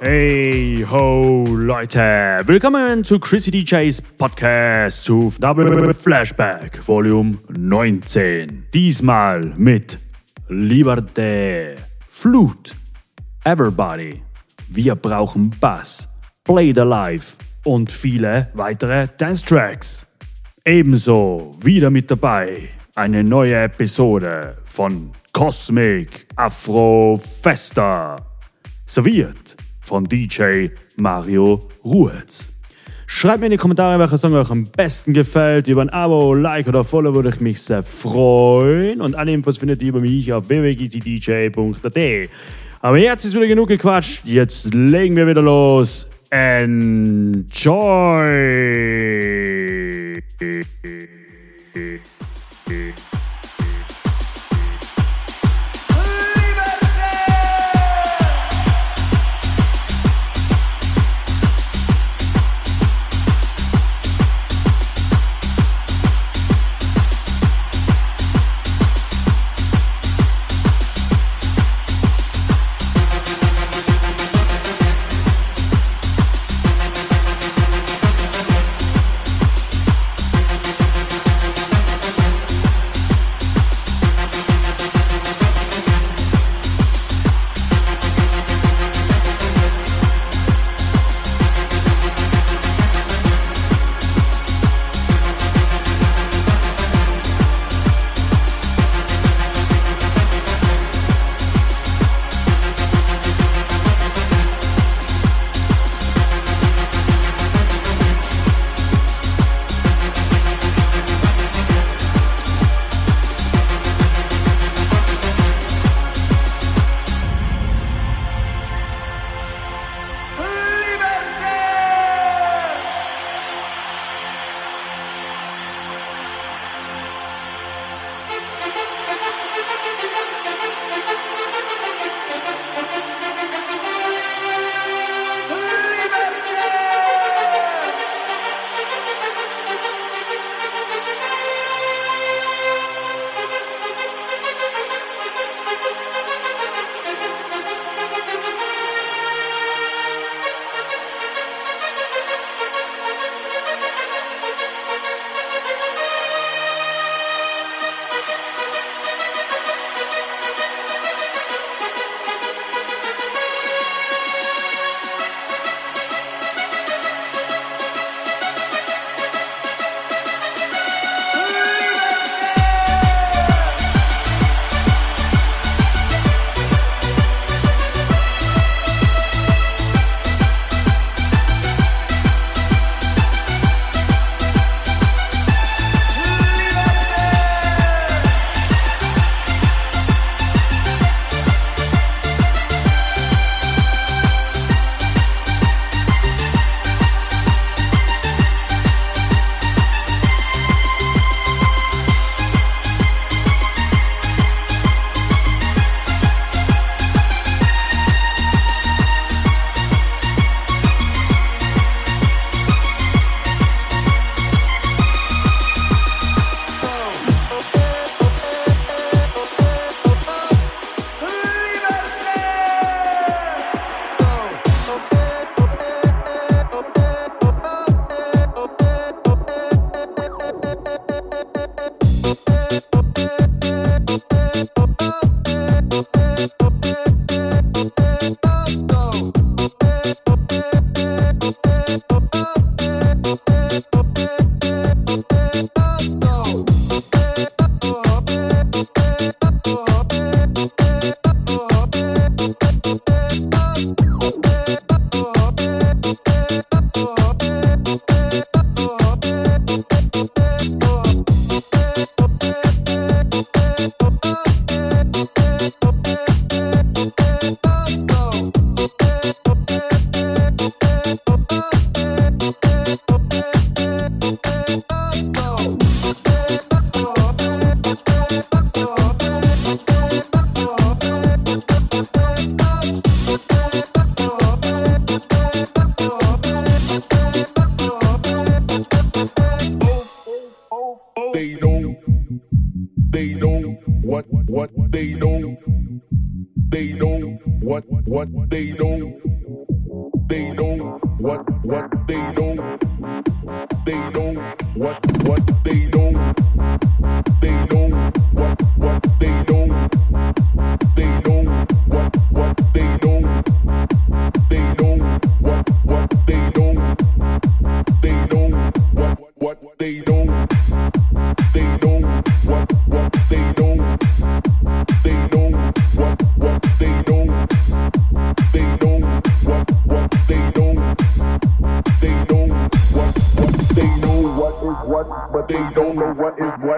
Hey ho Leute, willkommen zu Chrissy DJs Podcast zu Double Flashback Volume 19. Diesmal mit Liberté, Flut, Everybody, Wir brauchen Bass, Play the Life und viele weitere Dance Tracks. Ebenso wieder mit dabei eine neue Episode von Cosmic Afro Festa. Serviert von DJ Mario Ruhetz. Schreibt mir in die Kommentare, welcher Song euch am besten gefällt. Über ein Abo, Like oder Follow würde ich mich sehr freuen. Und alle Infos findet ihr über mich auf www.gtdj.at. Aber jetzt ist wieder genug gequatscht. Jetzt legen wir wieder los. Enjoy!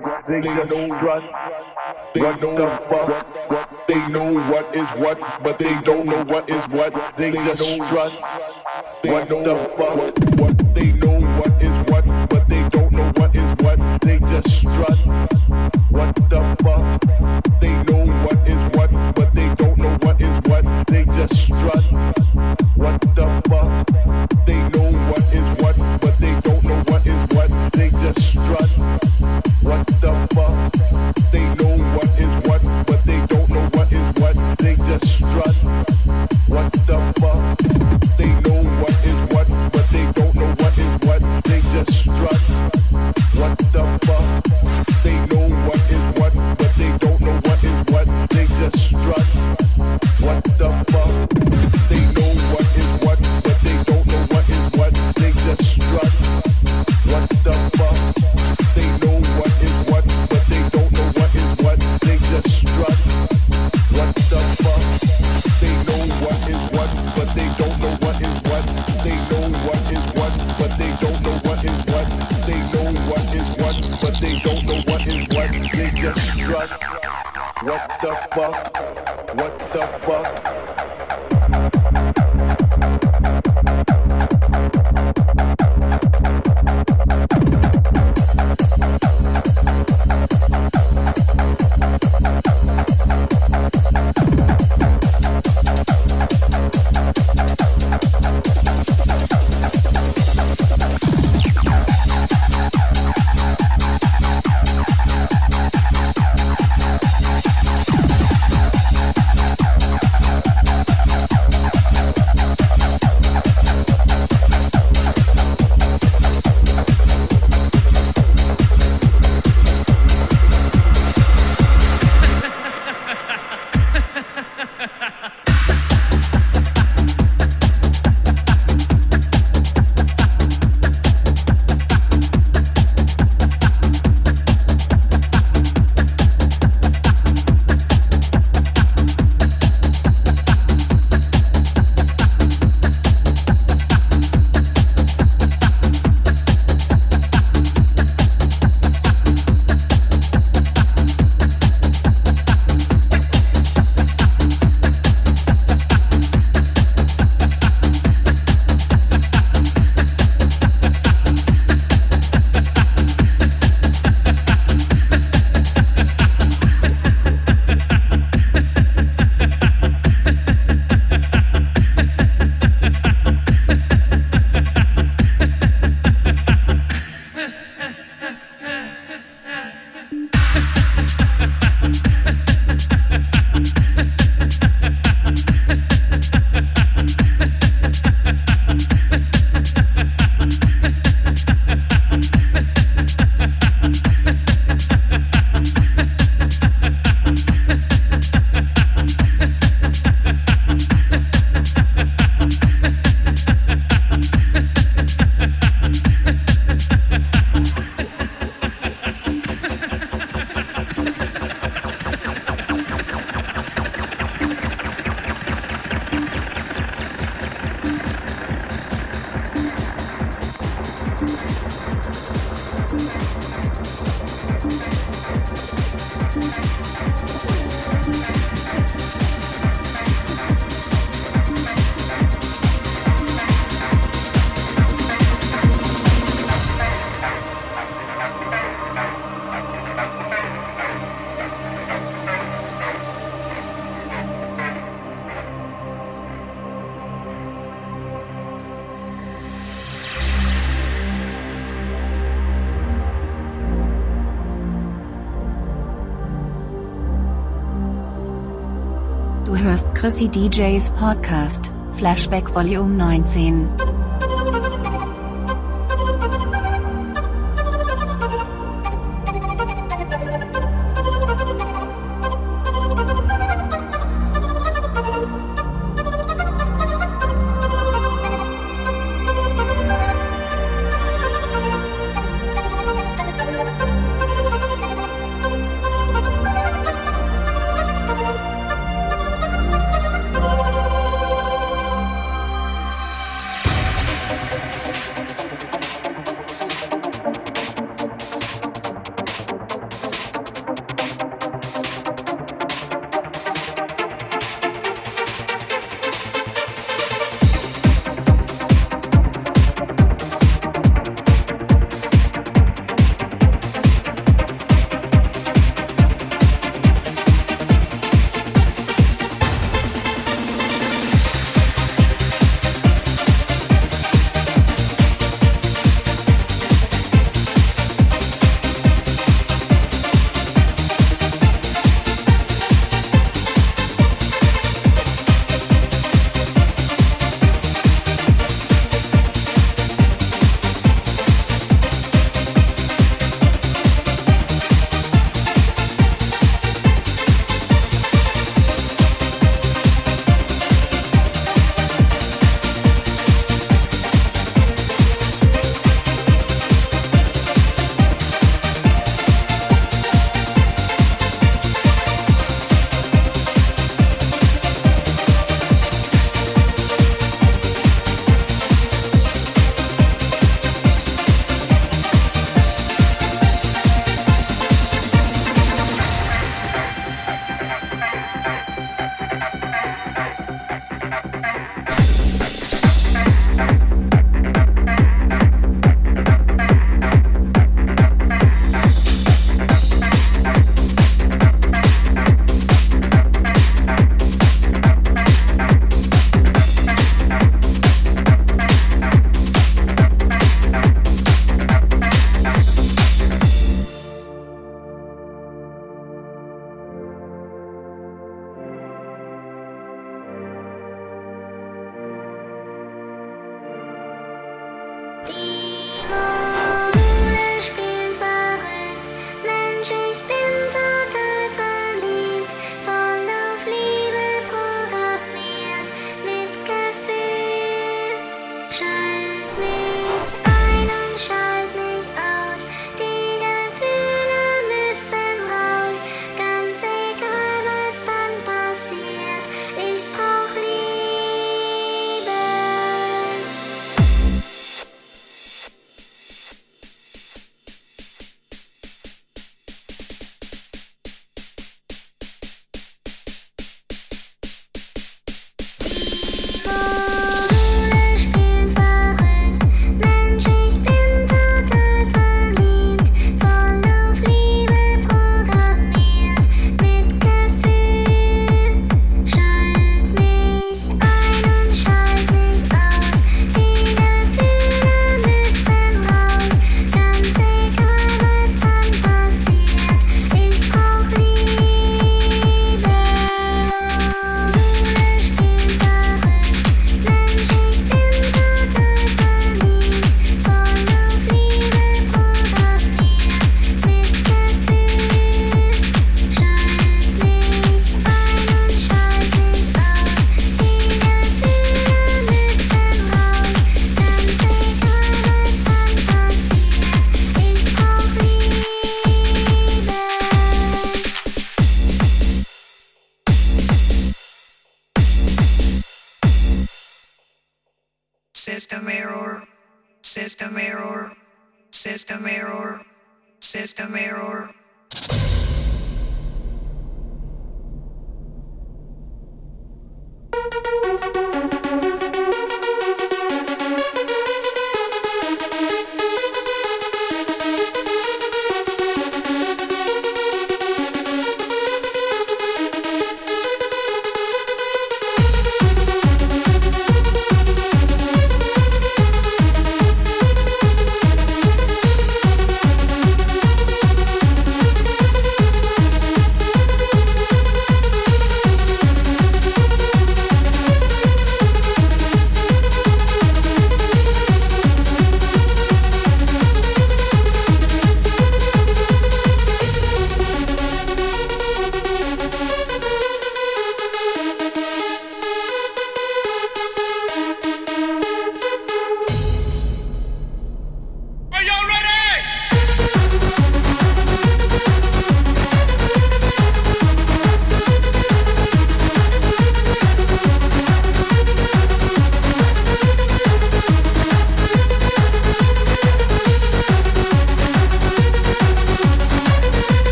trust, nigga don't trust. They don't fuck. They know what is what, but they don't know what is what. They just strut. What the fuck? What they know what is what, but they don't know what is what. They just strut. What the fuck? They know what is what, but they don't know what is what. They just strut. What Chrissy DJs Podcast, Flashback Volume 19.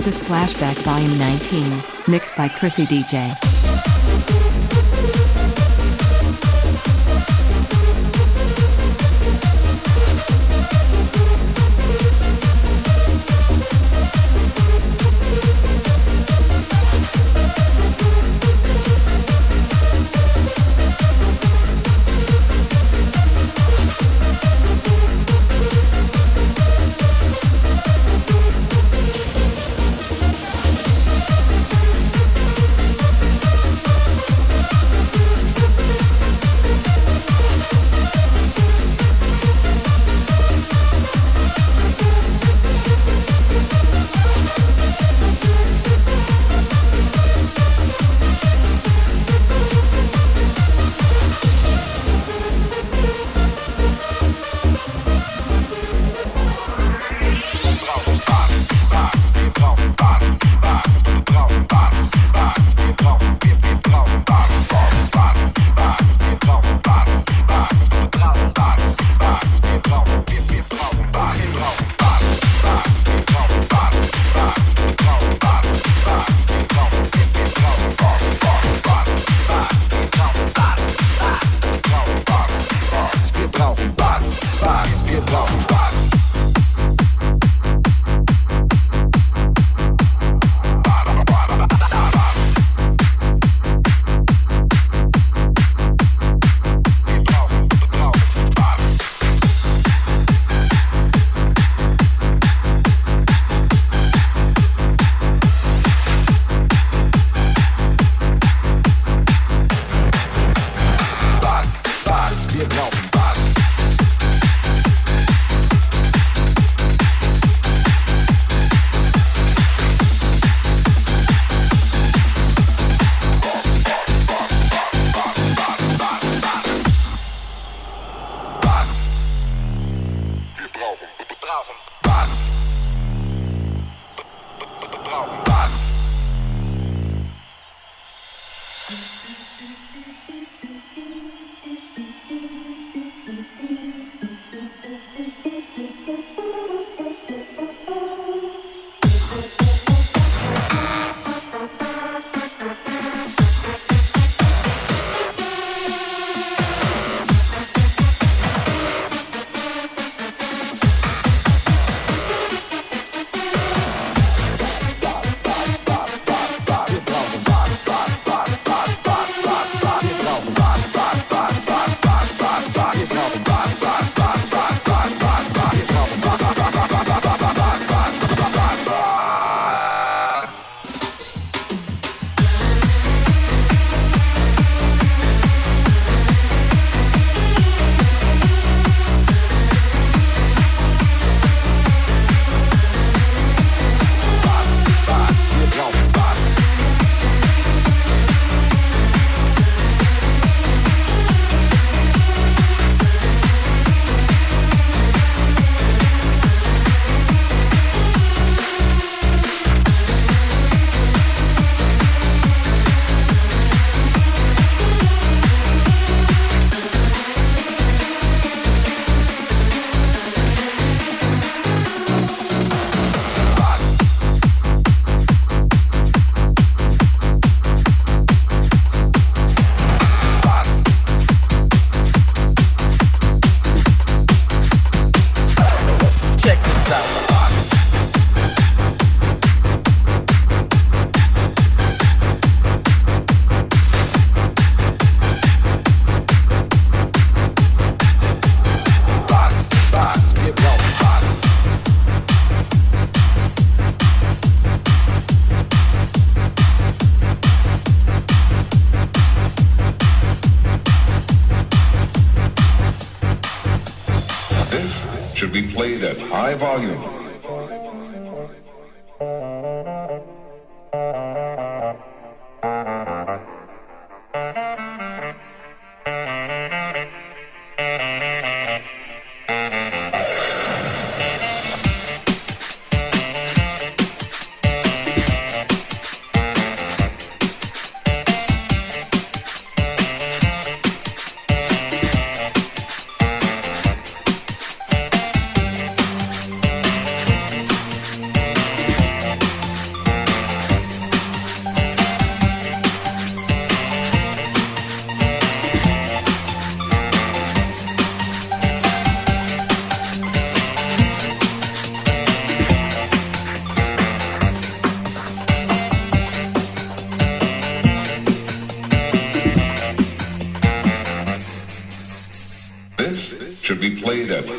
This is Flashback Volume 19, mixed by Chrissy DJ.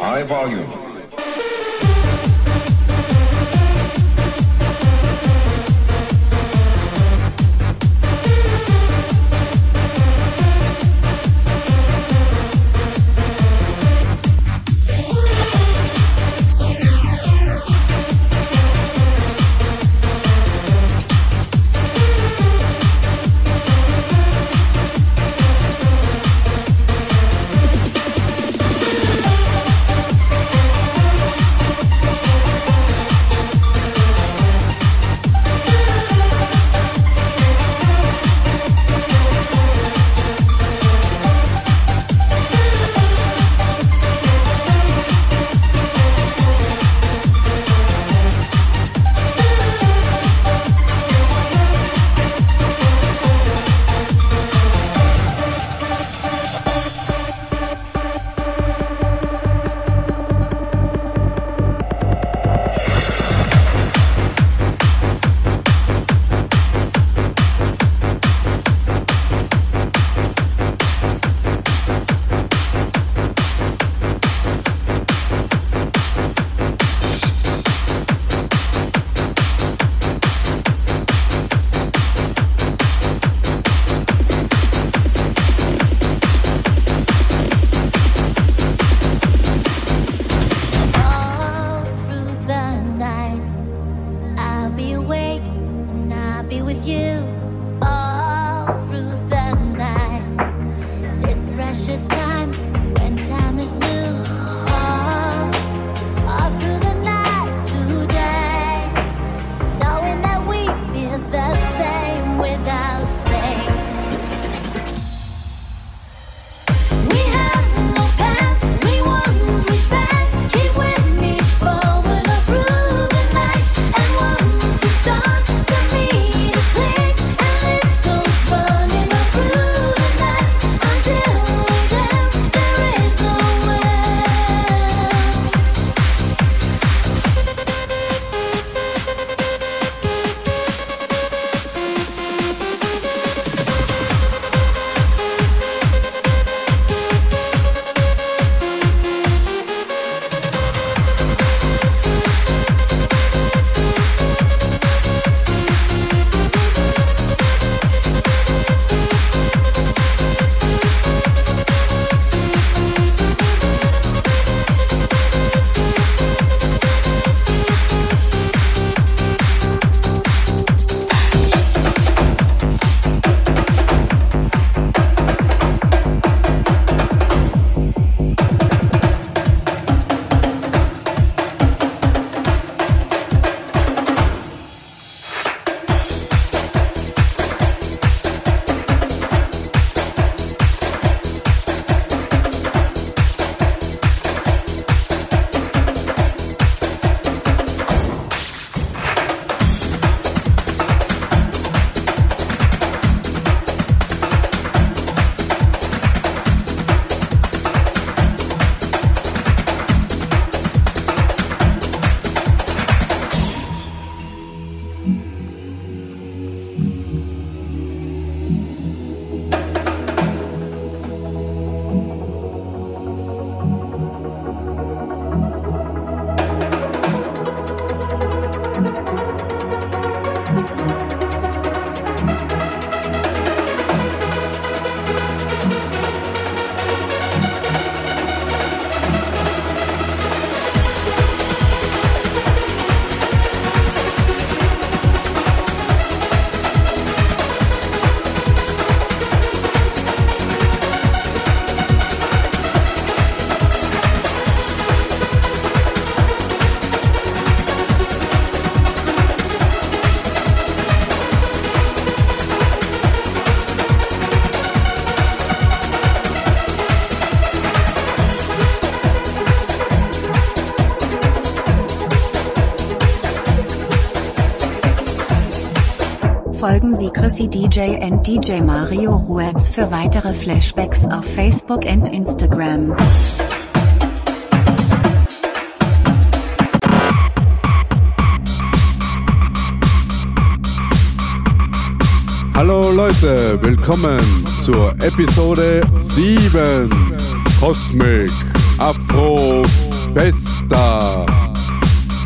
High volume. Chrissy DJ and DJ Mario Ruetz für weitere Flashbacks auf Facebook und Instagram. Hallo Leute, willkommen zur Episode 7 Cosmic Afro Festa.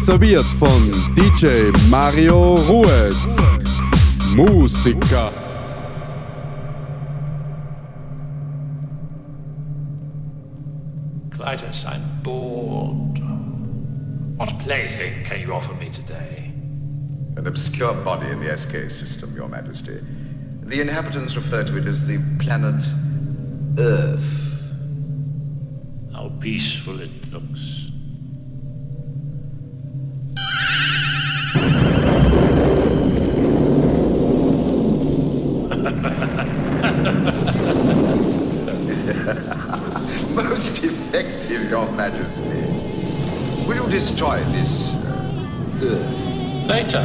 Serviert von DJ Mario Ruiz. Musiker. Clytus, I'm bored. What plaything can you offer me today? An obscure body in the SK system, Your Majesty. The inhabitants refer to it as the planet destroy this uh, Later.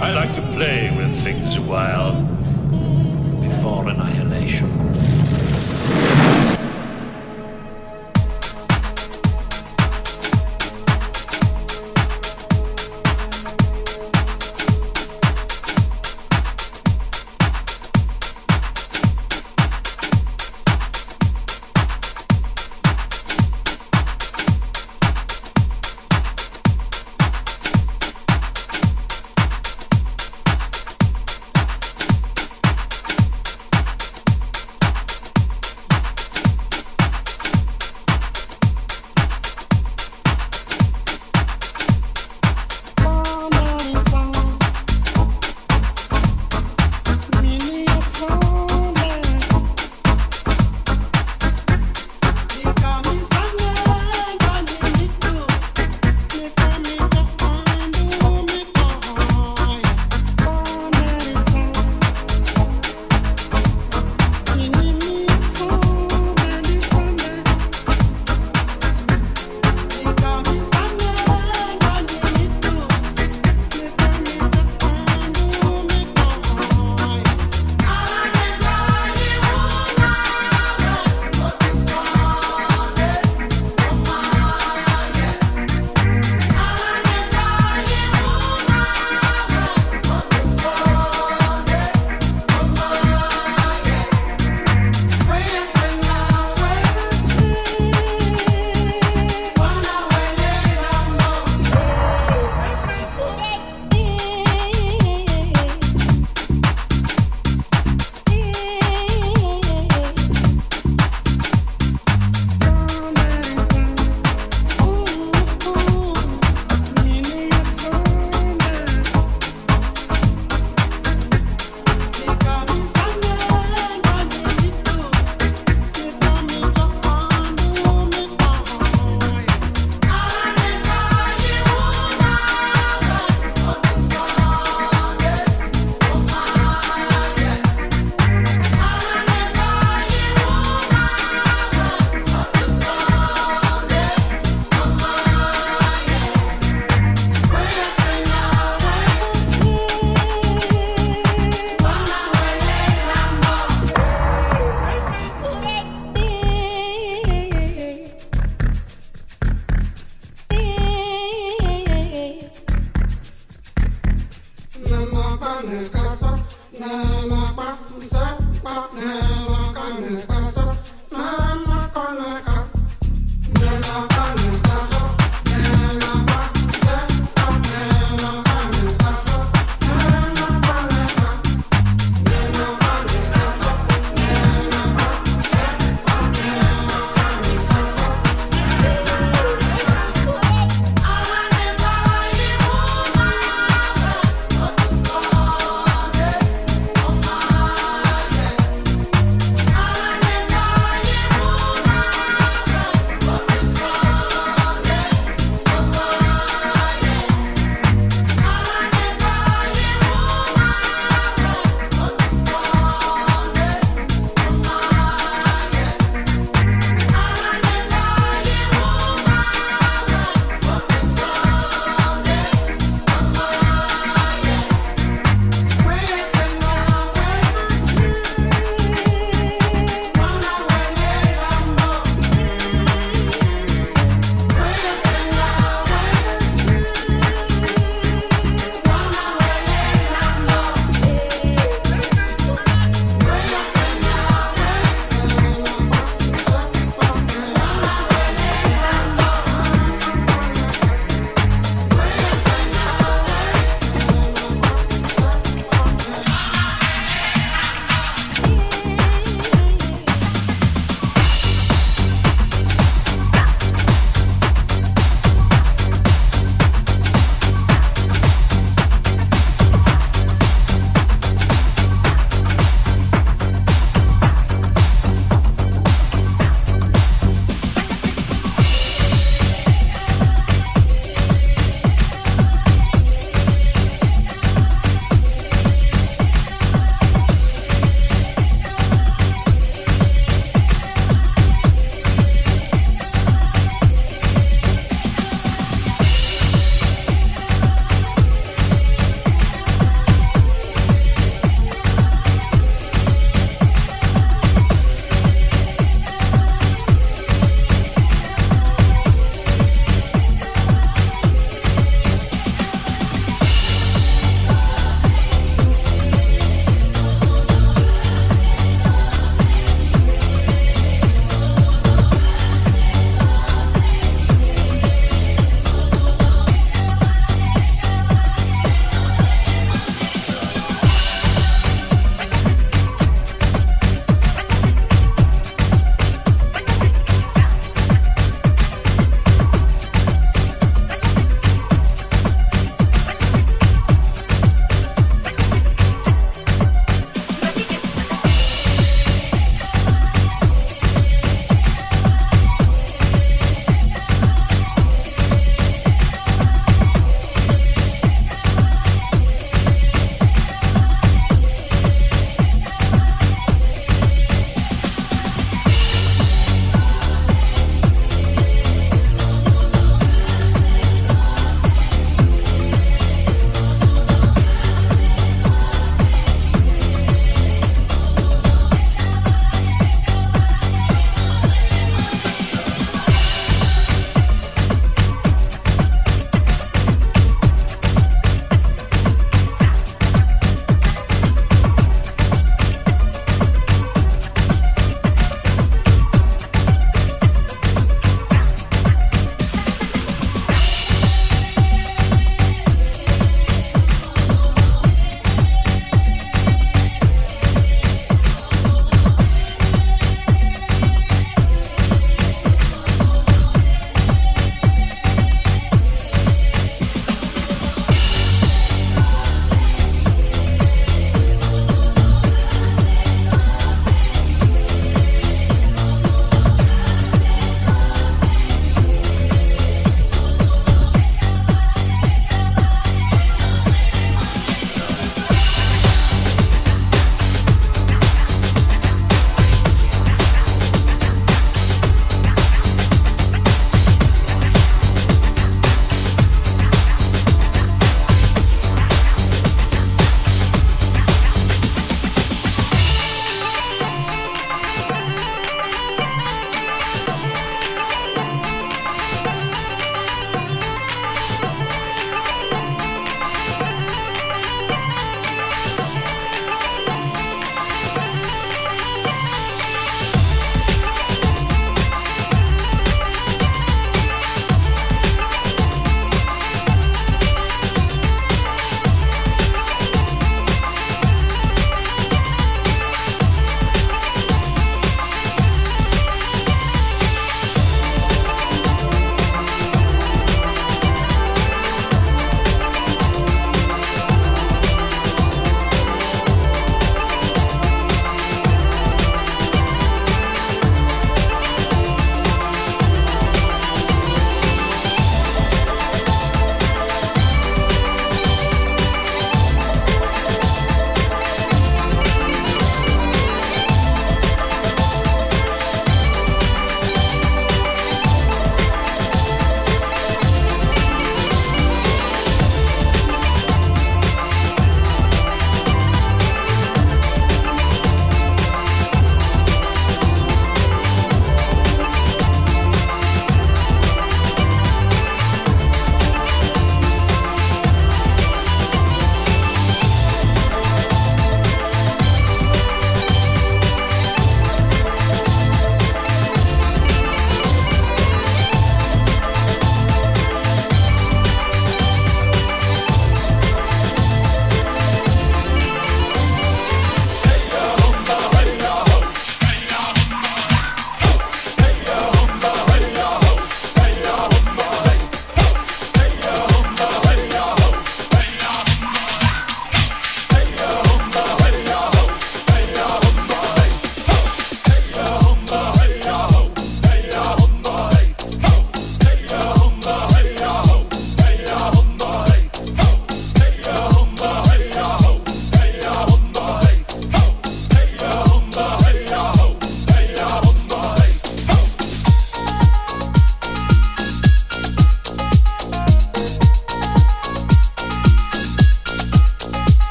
I like to play with things a while. Before annihilation.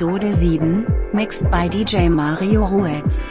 Episode 7, mixed by DJ Mario Ruiz.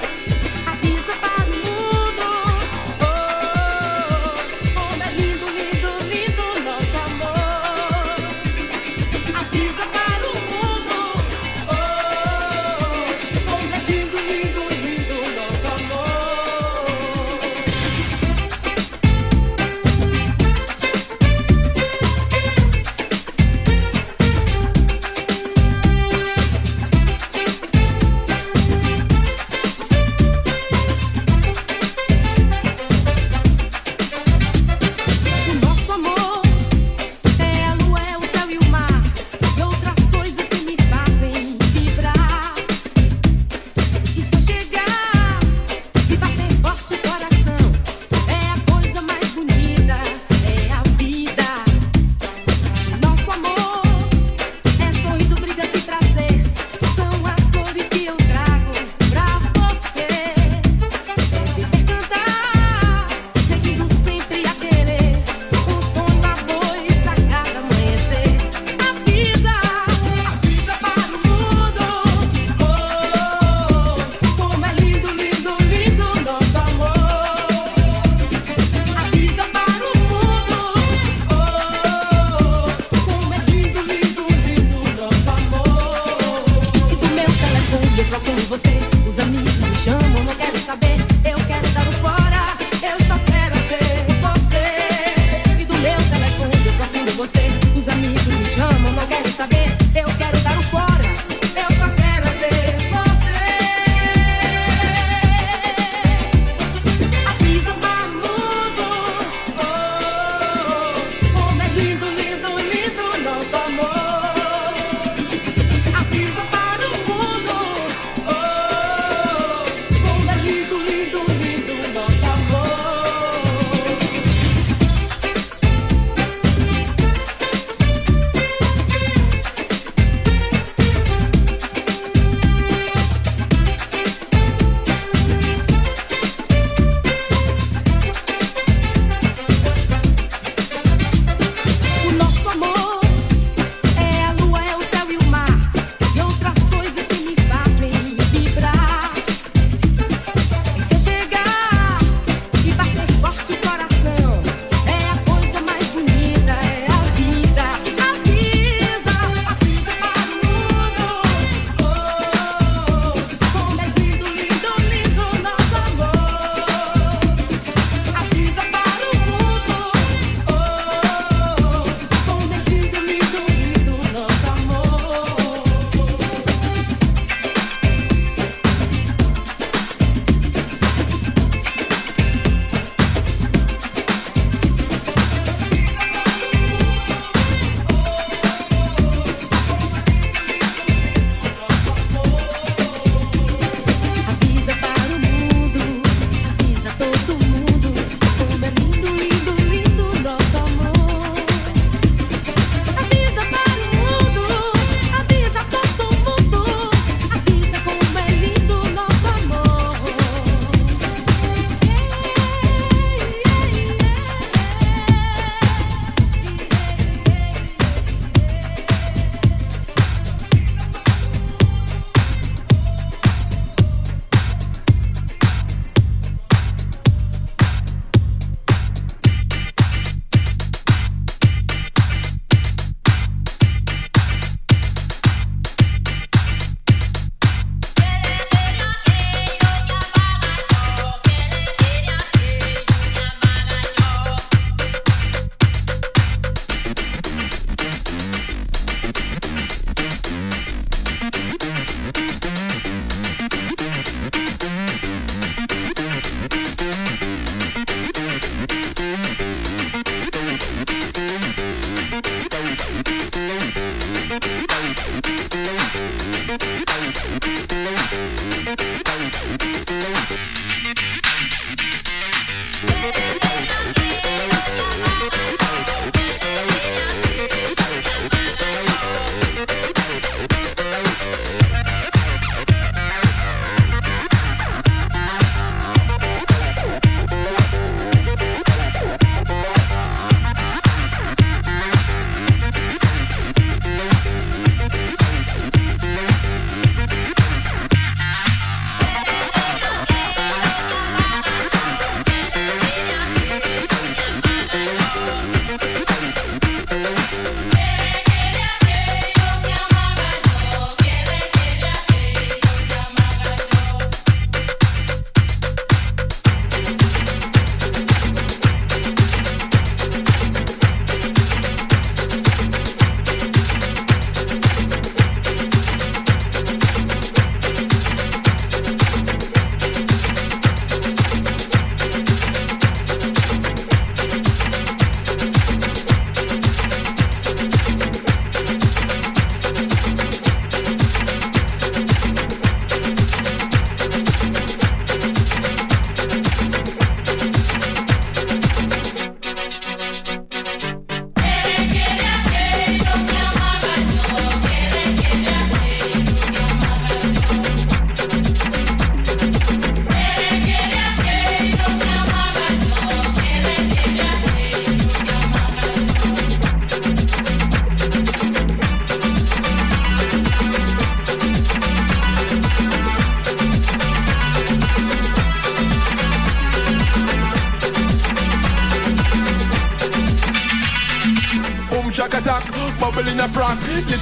He's a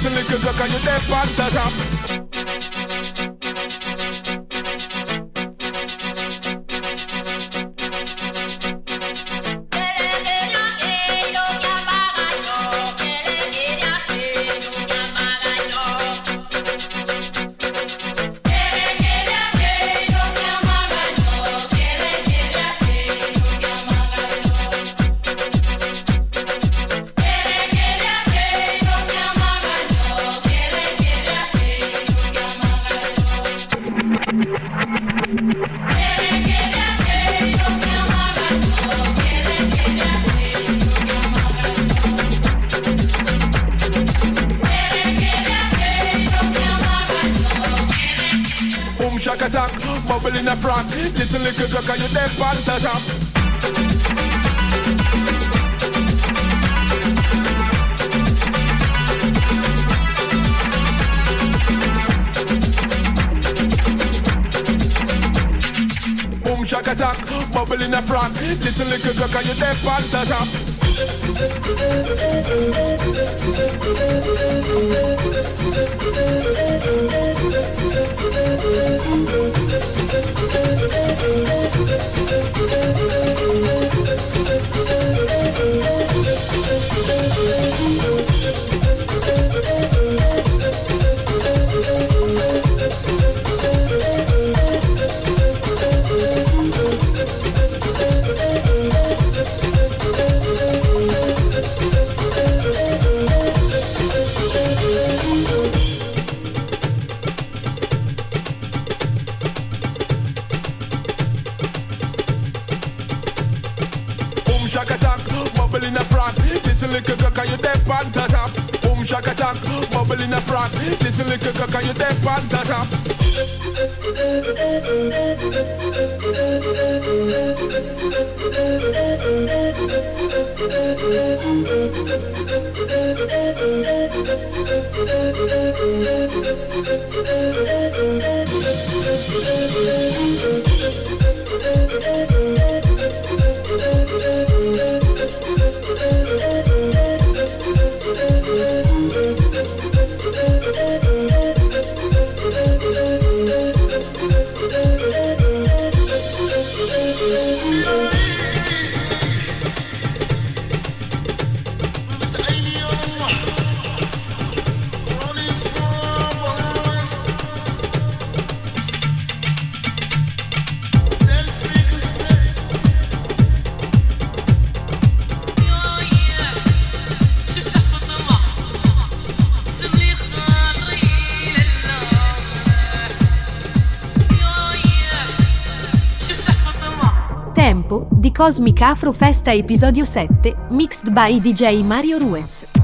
Feel like you're drunk and dead Cosmic Afro Festa episodio 7, mixed by DJ Mario Ruiz.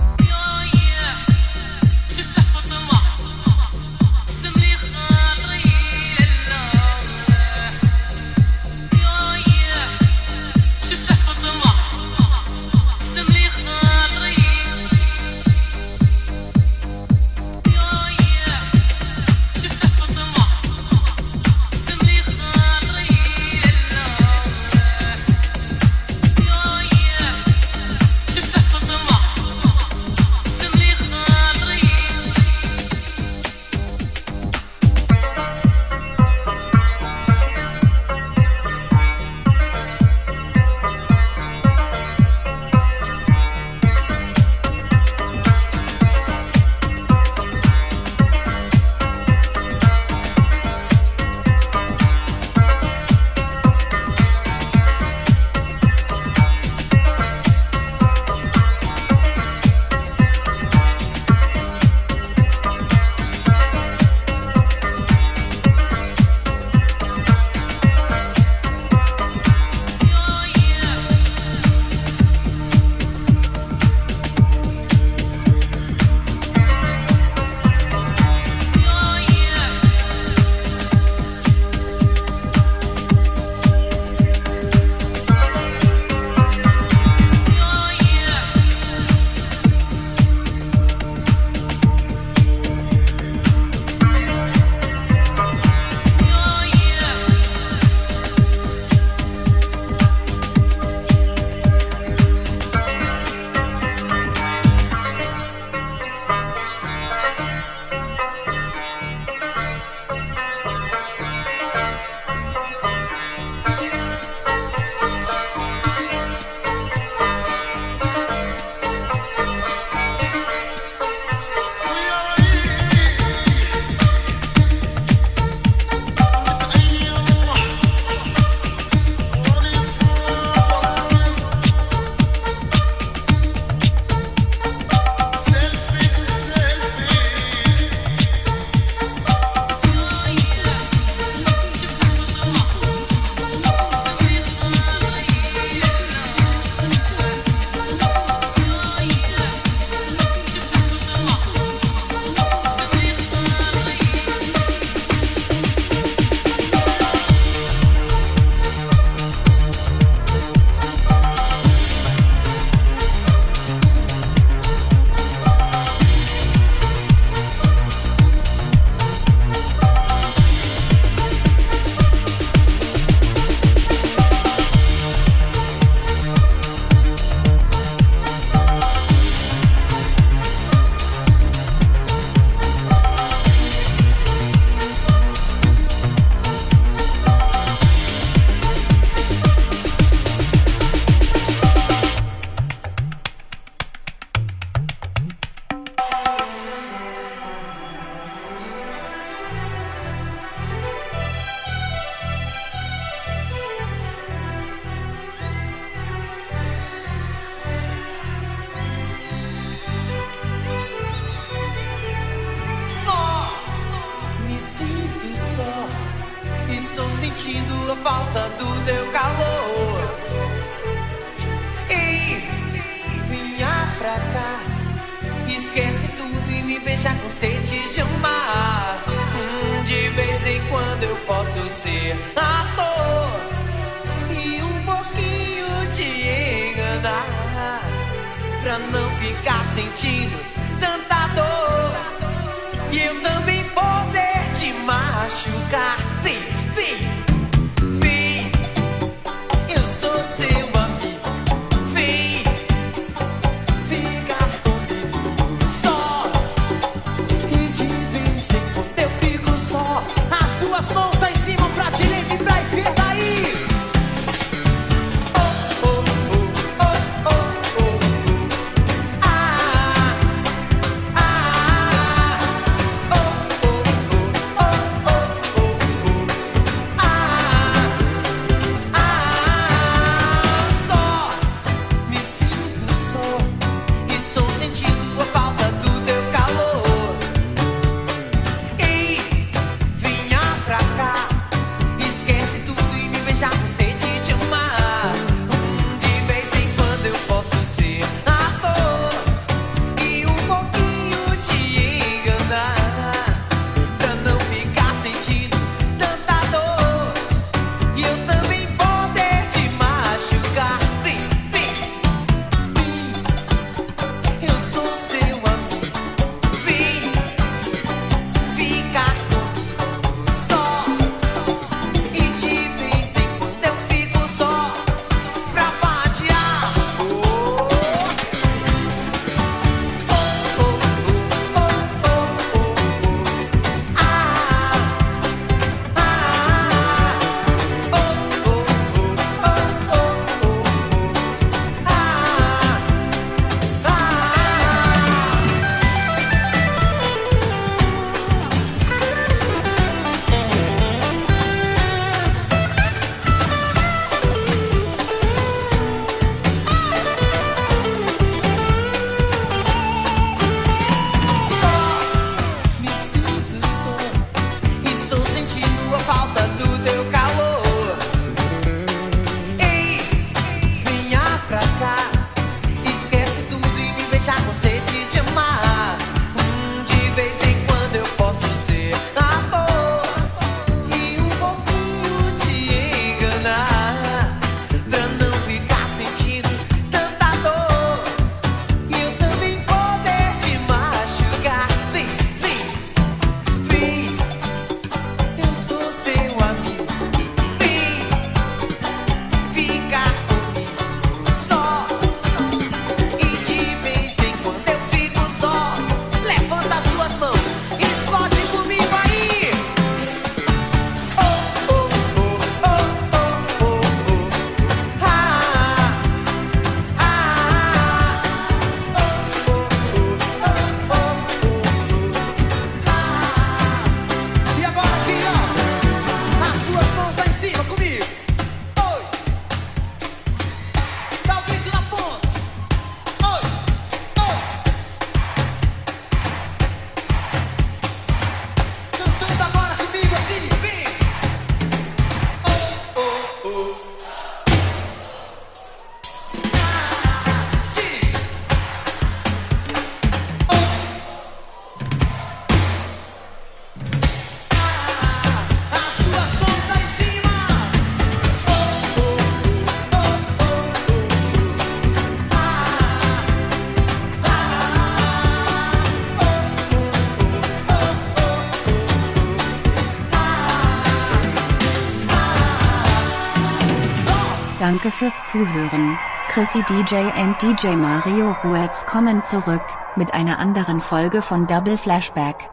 Danke fürs Zuhören. Chrissy DJ und DJ Mario Ruetz kommen zurück, mit einer anderen Folge von Double Flashback.